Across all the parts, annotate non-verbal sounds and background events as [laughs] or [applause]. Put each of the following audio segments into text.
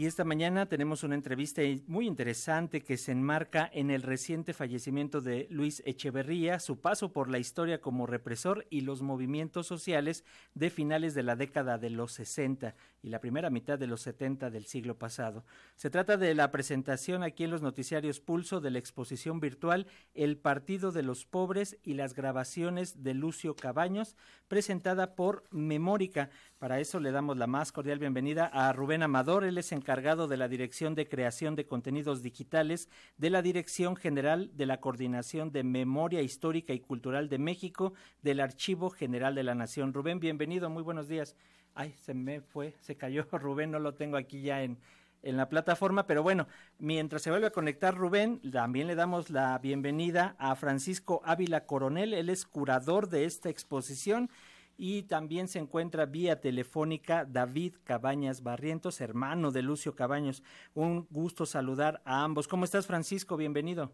Y esta mañana tenemos una entrevista muy interesante que se enmarca en el reciente fallecimiento de Luis Echeverría, su paso por la historia como represor y los movimientos sociales de finales de la década de los 60 y la primera mitad de los 70 del siglo pasado. Se trata de la presentación aquí en los noticiarios Pulso de la exposición virtual El Partido de los Pobres y las grabaciones de Lucio Cabaños, presentada por Memórica. Para eso le damos la más cordial bienvenida a Rubén Amador, él es encargado de la Dirección de Creación de Contenidos Digitales de la Dirección General de la Coordinación de Memoria Histórica y Cultural de México del Archivo General de la Nación. Rubén, bienvenido, muy buenos días. Ay, se me fue, se cayó [laughs] Rubén, no lo tengo aquí ya en, en la plataforma, pero bueno, mientras se vuelve a conectar Rubén, también le damos la bienvenida a Francisco Ávila Coronel, él es curador de esta exposición y también se encuentra vía telefónica David Cabañas Barrientos, hermano de Lucio Cabaños. Un gusto saludar a ambos. ¿Cómo estás, Francisco? Bienvenido.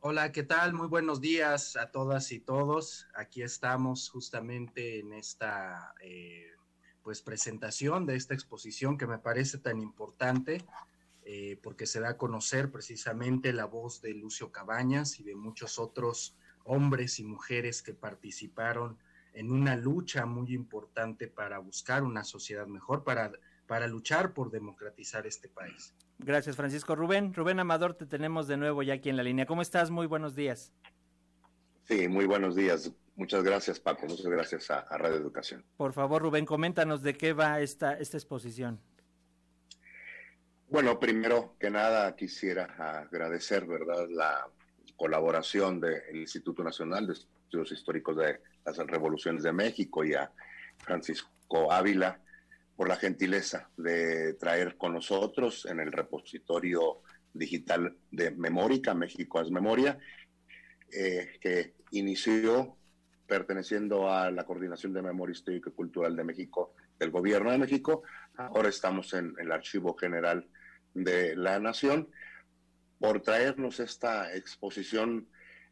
Hola, ¿qué tal? Muy buenos días a todas y todos. Aquí estamos justamente en esta eh, pues presentación de esta exposición que me parece tan importante eh, porque se da a conocer precisamente la voz de Lucio Cabañas y de muchos otros hombres y mujeres que participaron en una lucha muy importante para buscar una sociedad mejor, para, para luchar por democratizar este país. Gracias, Francisco. Rubén, Rubén Amador, te tenemos de nuevo ya aquí en la línea. ¿Cómo estás? Muy buenos días. Sí, muy buenos días. Muchas gracias, Paco. Muchas gracias a, Radio Educación. Por favor, Rubén, coméntanos de qué va esta, esta exposición. Bueno, primero que nada quisiera agradecer, ¿verdad?, la colaboración del Instituto Nacional de Estudios Históricos de las Revoluciones de México y a Francisco Ávila por la gentileza de traer con nosotros en el repositorio digital de Memórica, México es Memoria, eh, que inició perteneciendo a la Coordinación de Memoria Histórica y Cultural de México del Gobierno de México. Ahora estamos en el Archivo General de la Nación por traernos esta exposición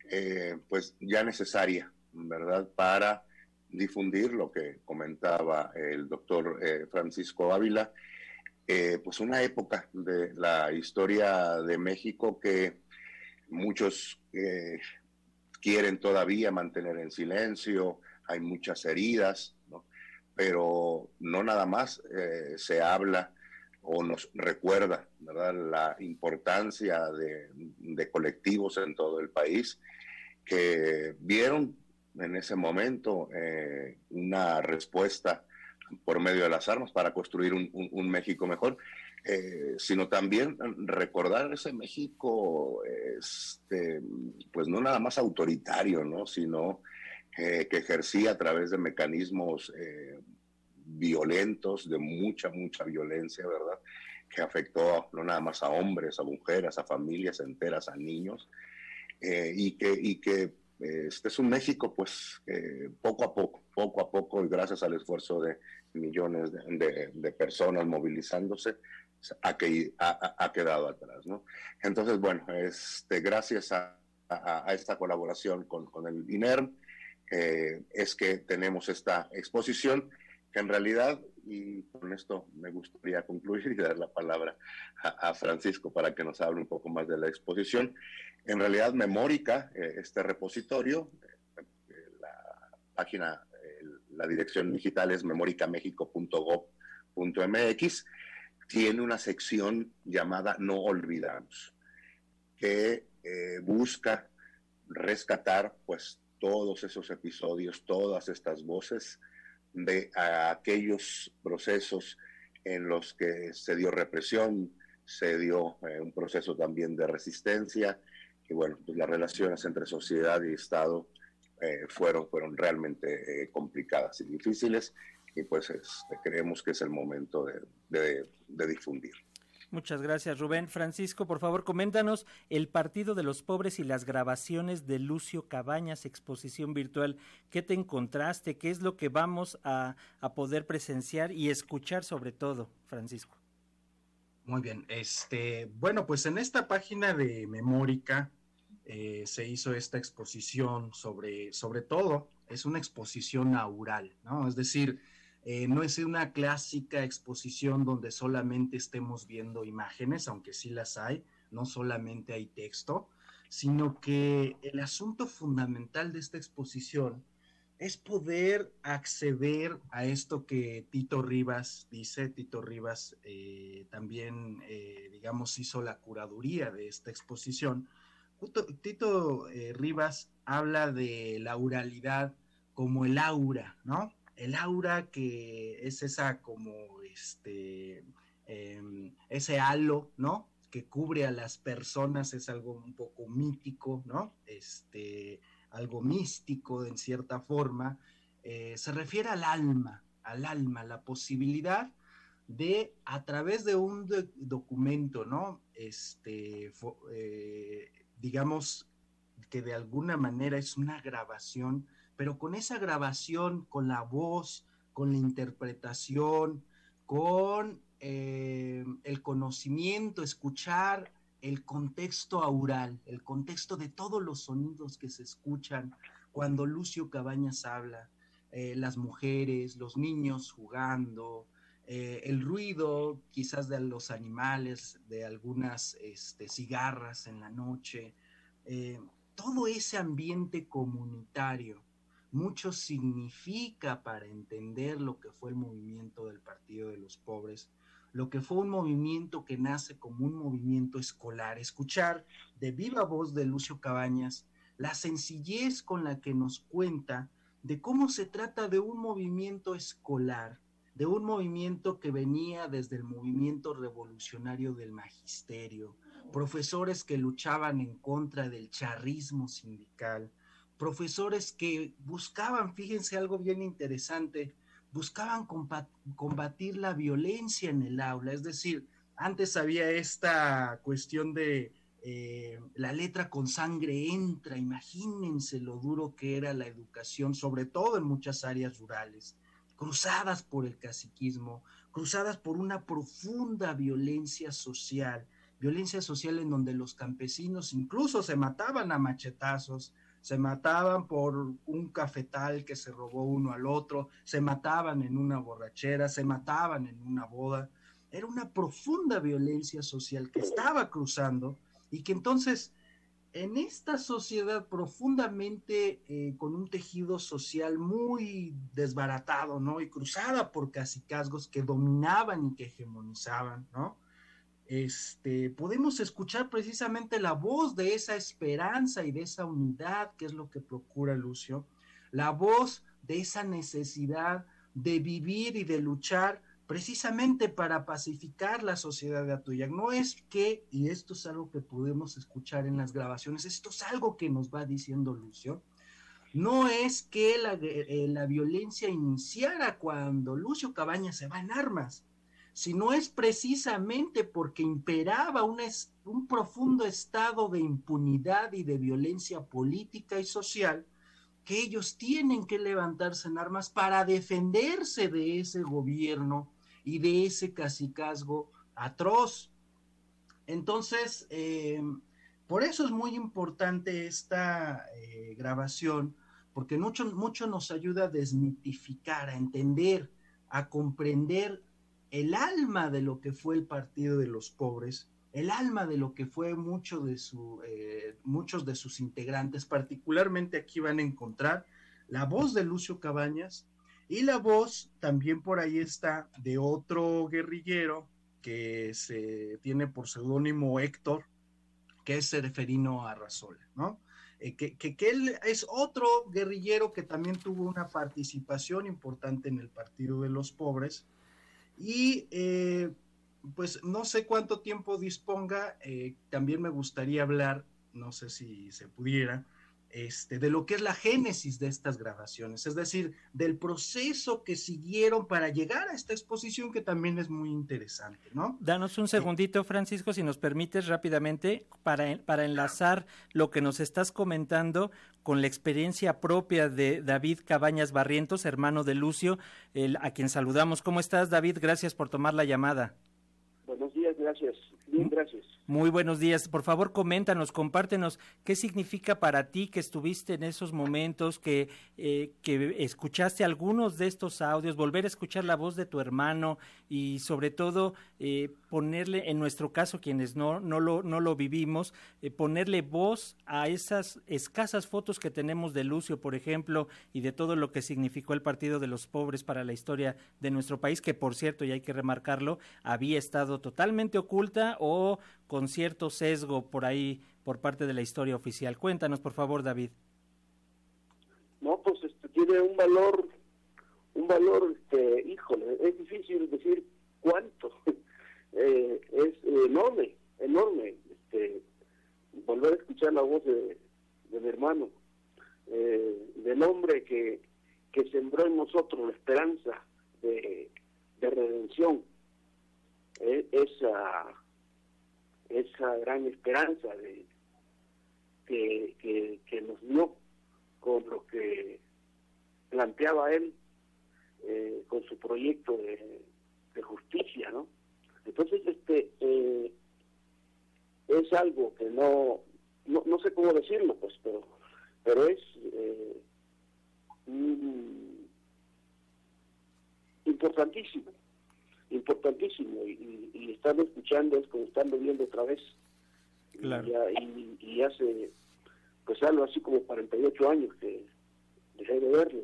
eh, pues ya necesaria, ¿verdad? Para difundir lo que comentaba el doctor eh, Francisco Ávila, eh, pues una época de la historia de México que muchos quieren todavía mantener en silencio, hay muchas heridas, ¿no? pero no nada más se habla o nos recuerda la importancia de, de, colectivos en todo el país que vieron en ese momento eh, una respuesta por medio de las armas para construir un, un, México mejor, eh, sino también recordar ese México, este, pues no nada más autoritario, ¿no? sino eh, que ejercía a través de mecanismos violentos, de mucha, mucha violencia, ¿verdad? Que afectó no nada más a hombres, a mujeres, a familias enteras, a niños, eh, y que, y que eh, este es un México, pues, poco a poco, poco a poco, y gracias al esfuerzo de millones de, de, personas movilizándose, ha, que, ha, ha, quedado atrás, ¿no? Entonces, bueno, este, gracias a, a esta colaboración con, con el INERM, eh, es que tenemos esta exposición que en realidad, y con esto me gustaría [laughs] concluir y dar la palabra a, Francisco para que nos hable un poco más de la exposición, en realidad Memórica, eh, este repositorio, eh, la página, la dirección digital es memoricamexico.gov.mx, tiene una sección llamada No Olvidamos, que eh, busca rescatar pues todos esos episodios, todas estas voces, de aquellos procesos en los que se dio represión, se dio eh, un proceso también de resistencia, y bueno, pues las relaciones entre sociedad y Estado eh, fueron, fueron realmente eh, complicadas y difíciles, y pues este, creemos que es el momento de, de difundir. Muchas gracias, Rubén. Francisco, por favor, coméntanos el Partido de los Pobres y las grabaciones de Lucio Cabañas, exposición virtual. ¿Qué te encontraste? ¿Qué es lo que vamos a, poder presenciar y escuchar sobre todo, Francisco? Muy bien. Este, bueno, pues en esta página de Memórica eh, se hizo esta exposición sobre, sobre todo, es una exposición aural, ¿no? Es decir, Eh, no es una clásica exposición donde solamente estemos viendo imágenes, aunque sí las hay, no solamente hay texto, sino que el asunto fundamental de esta exposición es poder acceder a esto que Tito Rivas dice. Tito Rivas eh, también, digamos, hizo la curaduría de esta exposición. Tito Rivas habla de la oralidad como el aura, ¿no? El aura que es esa como este, em, ese halo, ¿no? Que cubre a las personas, es algo un poco mítico, ¿no? Este, algo místico en cierta forma. Eh, se refiere al alma, al alma, la posibilidad de, a través de un documento, ¿no? Este, eh, digamos que de alguna manera es una grabación pero con esa grabación, con la voz, con la interpretación, con eh, el conocimiento, escuchar el contexto aural, el contexto de todos los sonidos que se escuchan cuando Lucio Cabañas habla, eh, las mujeres, los niños jugando, eh, el ruido quizás de los animales, de algunas este, cigarras en la noche, todo ese ambiente comunitario mucho significa para entender lo que fue el movimiento del Partido de los Pobres, lo que fue un movimiento que nace como un movimiento escolar. Escuchar de viva voz de Lucio Cabañas la sencillez con la que nos cuenta de cómo se trata de un movimiento escolar, de un movimiento que venía desde el movimiento revolucionario del magisterio, profesores que luchaban en contra del charrismo sindical, profesores que buscaban, fíjense algo bien interesante, buscaban combatir la violencia en el aula, es decir, antes había esta cuestión de eh, la letra con sangre entra, imagínense lo duro que era la educación, sobre todo en muchas áreas rurales, cruzadas por el caciquismo, cruzadas por una profunda violencia social, violencia social en donde los campesinos incluso se mataban a machetazos, se mataban por un cafetal que se robó uno al otro, se mataban en una borrachera, se mataban en una boda. Era una profunda violencia social que estaba cruzando y que entonces en esta sociedad profundamente eh, con un tejido social muy desbaratado, ¿no? Y cruzada por casicazgos que dominaban y que hegemonizaban, ¿no? este, podemos escuchar precisamente la voz de esa esperanza y de esa unidad, que es lo que procura Lucio, la voz de esa necesidad de vivir y de luchar precisamente para pacificar la sociedad de Atoyac. No es que, y esto es algo que podemos escuchar en las grabaciones, esto es algo que nos va diciendo Lucio, no es que la, eh, la violencia iniciara cuando Lucio Cabaña se va en armas, sino es precisamente porque imperaba un, un profundo estado de impunidad y de violencia política y social que ellos tienen que levantarse en armas para defenderse de ese gobierno y de ese cacicazgo atroz. Entonces, eh, por eso es muy importante esta eh, grabación, porque mucho, mucho nos ayuda a desmitificar, a entender, a comprender el alma de lo que fue el Partido de los Pobres, el alma de lo que fue mucho de su, eh, muchos de sus integrantes, particularmente aquí van a encontrar la voz de Lucio Cabañas y la voz también por ahí está de otro guerrillero que se tiene por seudónimo Héctor, que es Sereferino Arrazola, ¿no? Eh, que, que, que, él es otro guerrillero que también tuvo una participación importante en el Partido de los Pobres, y eh, pues no sé cuánto tiempo disponga, eh, también me gustaría hablar, no sé si se pudiera, este, de lo que es la génesis de estas grabaciones, es decir, del proceso que siguieron para llegar a esta exposición que también es muy interesante, ¿no? Danos un segundito, Francisco, si nos permites rápidamente, para, para enlazar lo que nos estás comentando con la experiencia propia de David Cabañas Barrientos, hermano de Lucio, el, a quien saludamos. ¿Cómo estás, David? Gracias por tomar la llamada. Buenos días, gracias. Bien, gracias. Muy buenos días. Por favor, coméntanos, compártenos qué significa para ti que estuviste en esos momentos, que, eh, que escuchaste algunos de estos audios, volver a escuchar la voz de tu hermano y sobre todo eh, ponerle, en nuestro caso, quienes no, no, lo, no lo vivimos, eh, ponerle voz a esas escasas fotos que tenemos de Lucio, por ejemplo, y de todo lo que significó el Partido de los Pobres para la historia de nuestro país, que por cierto, y hay que remarcarlo, había estado totalmente oculta o con cierto sesgo por ahí por parte de la historia oficial. Cuéntanos, por favor, David. No, pues este, tiene un valor, un valor, este, híjole, es difícil decir cuánto. Eh, es enorme, enorme. Este, volver a escuchar la voz de, de mi hermano, eh, del hombre que, que sembró en nosotros la esperanza de, de redención. Eh, esa esa gran esperanza de que, que, nos dio con lo que planteaba él eh, con su proyecto de. Entonces, este eh, es algo que no, no, sé cómo decirlo, pues, pero pero es eh, importantísimo importantísimo y, y, estarlo escuchando es como estarlo viendo otra vez. Y, y, hace pues algo así como 48 años que dejé de verlo.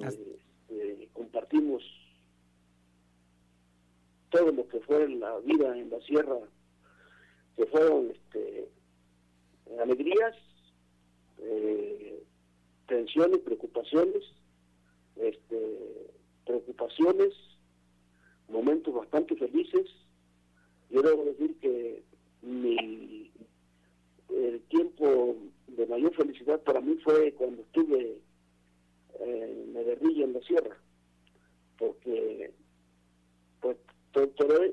Eh, eh, compartimos todo lo que fue la vida en la sierra, que fueron este, alegrías, eh, tensiones, preocupaciones, este, preocupaciones, momentos bastante felices. Yo debo decir que mi, el tiempo de mayor felicidad para mí fue cuando estuve en Medellín, en la sierra, porque pues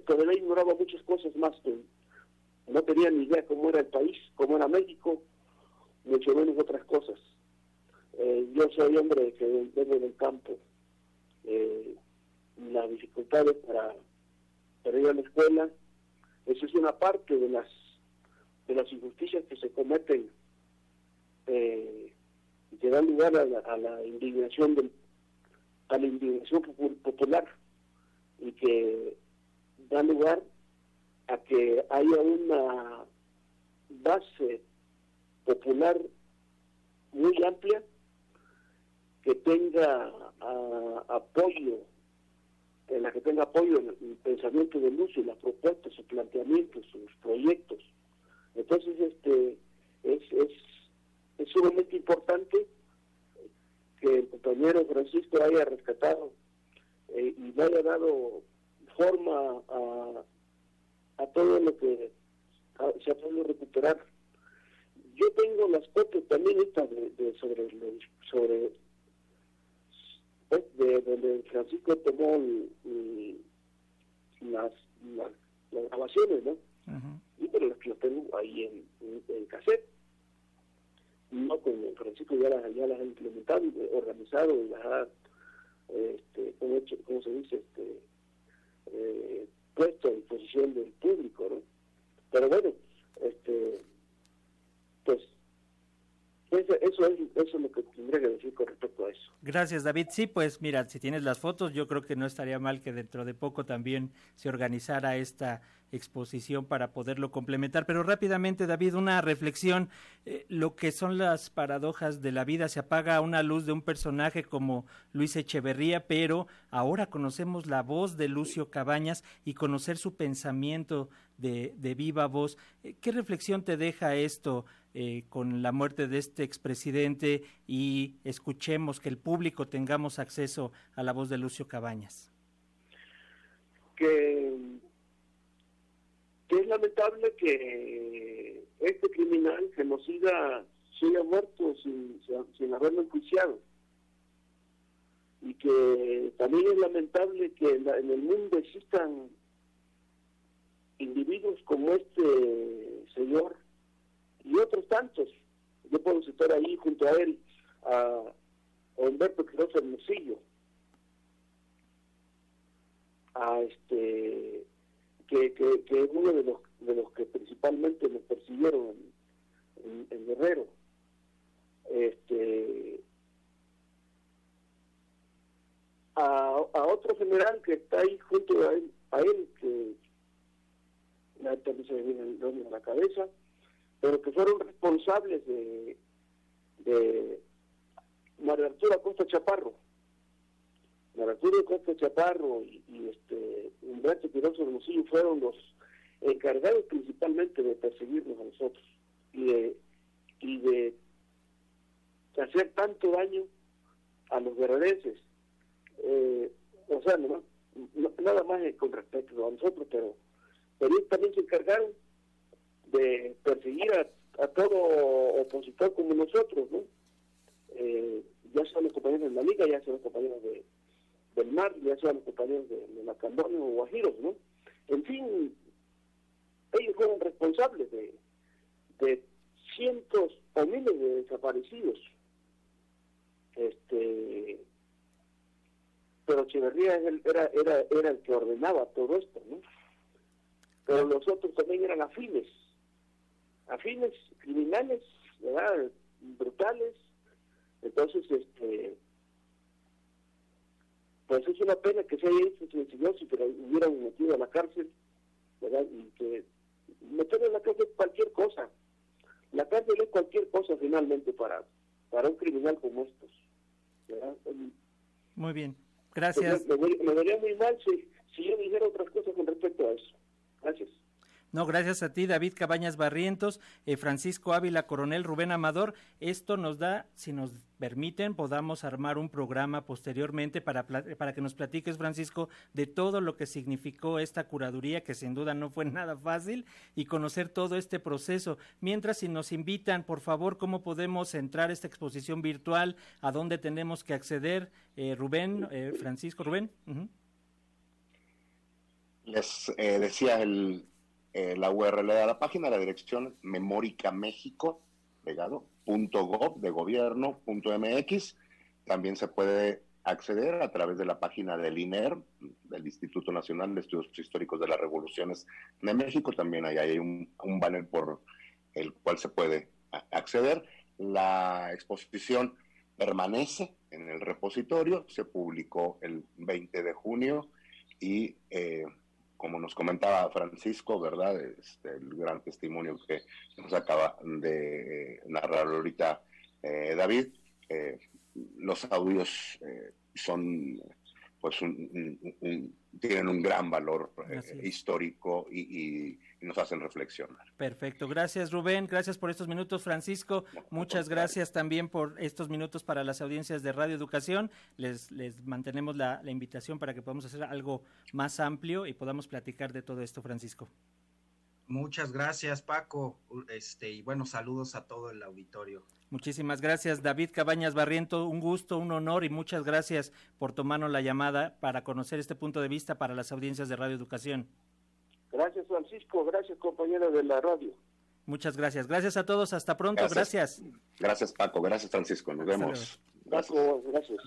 todavía ignoraba muchas cosas más. no tenía ni idea cómo era el país, cómo era México, mucho menos otras cosas. Eh, yo soy hombre que vengo del campo. Eh, las dificultades para, ir a la escuela. Eso es una parte de las de las injusticias que se cometen eh, y que dan lugar a la, indignación del, a la indignación popular y que dan lugar a que haya una base popular muy amplia que tenga ah, apoyo en la que tenga apoyo el pensamiento de Lucio, las propuestas, sus planteamientos, sus proyectos. Entonces, este es, es, es sumamente importante que el compañero Francisco haya rescatado eh, y le haya dado forma a, a todo lo que se ha podido recuperar. Yo tengo las copias también estas de, sobre, sobre de donde Francisco tomó las, las, grabaciones, ¿no? Y pero las que lo tengo ahí en, en, cassette. No, con Francisco ya las, ya las ha implementado, organizado y las ha, este, como, hecho, como se dice, este, eh, puesto a disposición del público, ¿no? Pero bueno, este, pues eso, eso, es, eso es lo que tendría que decir con respecto a eso. Gracias, David. Sí, pues mira, si tienes las fotos, yo creo que no estaría mal que dentro de poco también se organizara esta exposición para poderlo complementar. Pero rápidamente, David, una reflexión. Eh, lo que son las paradojas de la vida, se apaga una luz de un personaje como Luis Echeverría, pero ahora conocemos la voz de Lucio Cabañas y conocer su pensamiento de, viva voz. Eh, ¿Qué reflexión te deja esto? Eh, con la muerte de este expresidente y escuchemos que el público tengamos acceso a la voz de Lucio Cabañas? Que, es lamentable que este criminal genocida siga muerto sin, sin haberlo enjuiciado y que también es lamentable que en, en el mundo existan individuos como este señor y otros tantos. Yo puedo citar ahí junto a él a, Humberto Quiroz Hermosillo, a este que, que, uno de los, de los que principalmente me persiguieron en, Guerrero. Este, a, otro general que está ahí junto a él, a él que también se me viene el nombre a la cabeza, pero que fueron responsables de, de María Arturo Acosta Chaparro. María Arturo Acosta Chaparro y, y este Humberto Piroso Hermosillo fueron los encargados principalmente de perseguirnos a nosotros y de, y de hacer tanto daño a los guerrerenses. Eh, o sea, no, nada más con respecto a nosotros, pero, pero ellos también se encargaron de perseguir a, todo opositor como nosotros, ¿no? Eh, ya sean los compañeros de la Liga, ya sean los compañeros de, del mar, ya sean los compañeros de, de la o Guajiros, ¿no? En fin, ellos fueron responsables de, de cientos o miles de desaparecidos. Este, pero Echeverría era, era, era el que ordenaba todo esto, ¿no? Pero los otros también eran afines, afines, criminales, ¿verdad? brutales. Entonces, este, pues es una pena que se haya hecho silencioso y que lo hubieran metido a la cárcel, ¿verdad? Y que meter en la cárcel cualquier cosa. La cárcel es cualquier cosa finalmente para, para un criminal como estos. ¿verdad? Muy bien, gracias. me, me, vería muy mal si, si yo dijera otras cosas con respecto a eso. Gracias. No, gracias a ti, David Cabañas Barrientos, eh, Francisco Ávila, Coronel Rubén Amador. Esto nos da, si nos permiten, podamos armar un programa posteriormente para, para que nos platiques, Francisco, de todo lo que significó esta curaduría, que sin duda no fue [laughs] nada fácil, y conocer todo este proceso. Mientras, si nos invitan, por favor, ¿cómo podemos entrar a esta exposición virtual? ¿A dónde tenemos que acceder? Eh, Rubén, eh, Francisco, Rubén. Les decía el eh, la URL de la página, la dirección Memórica México, pegado, punto gov de gobierno, mx. También se puede acceder a través de la página del INER, del Instituto Nacional de Estudios Históricos de las Revoluciones de México. También hay un, un banner por el cual se puede acceder. La exposición permanece en el repositorio, se publicó el 20 de junio y eh, como nos comentaba Francisco, ¿verdad? Este, el gran testimonio que nos acaba de narrar ahorita eh, David. Eh, los audios eh, son, pues, tienen un gran valor histórico y nos hacen reflexionar. Perfecto, gracias Rubén, gracias por estos minutos Francisco, muchas gracias también por estos minutos para las audiencias de Radio Educación, les, les mantenemos la, la invitación para que podamos hacer algo más amplio y podamos platicar de todo esto Francisco. Muchas gracias Paco, este y bueno, saludos a todo el auditorio. Muchísimas gracias David Cabañas Barriento, un gusto, un honor y muchas gracias por tomarnos la llamada para conocer este punto de vista para las audiencias de Radio Educación. Gracias, Francisco. Gracias, compañero de la radio. Muchas gracias. Gracias a todos. Hasta pronto. Gracias. Gracias, Paco. Gracias, Francisco. Nos vemos. Paco, gracias.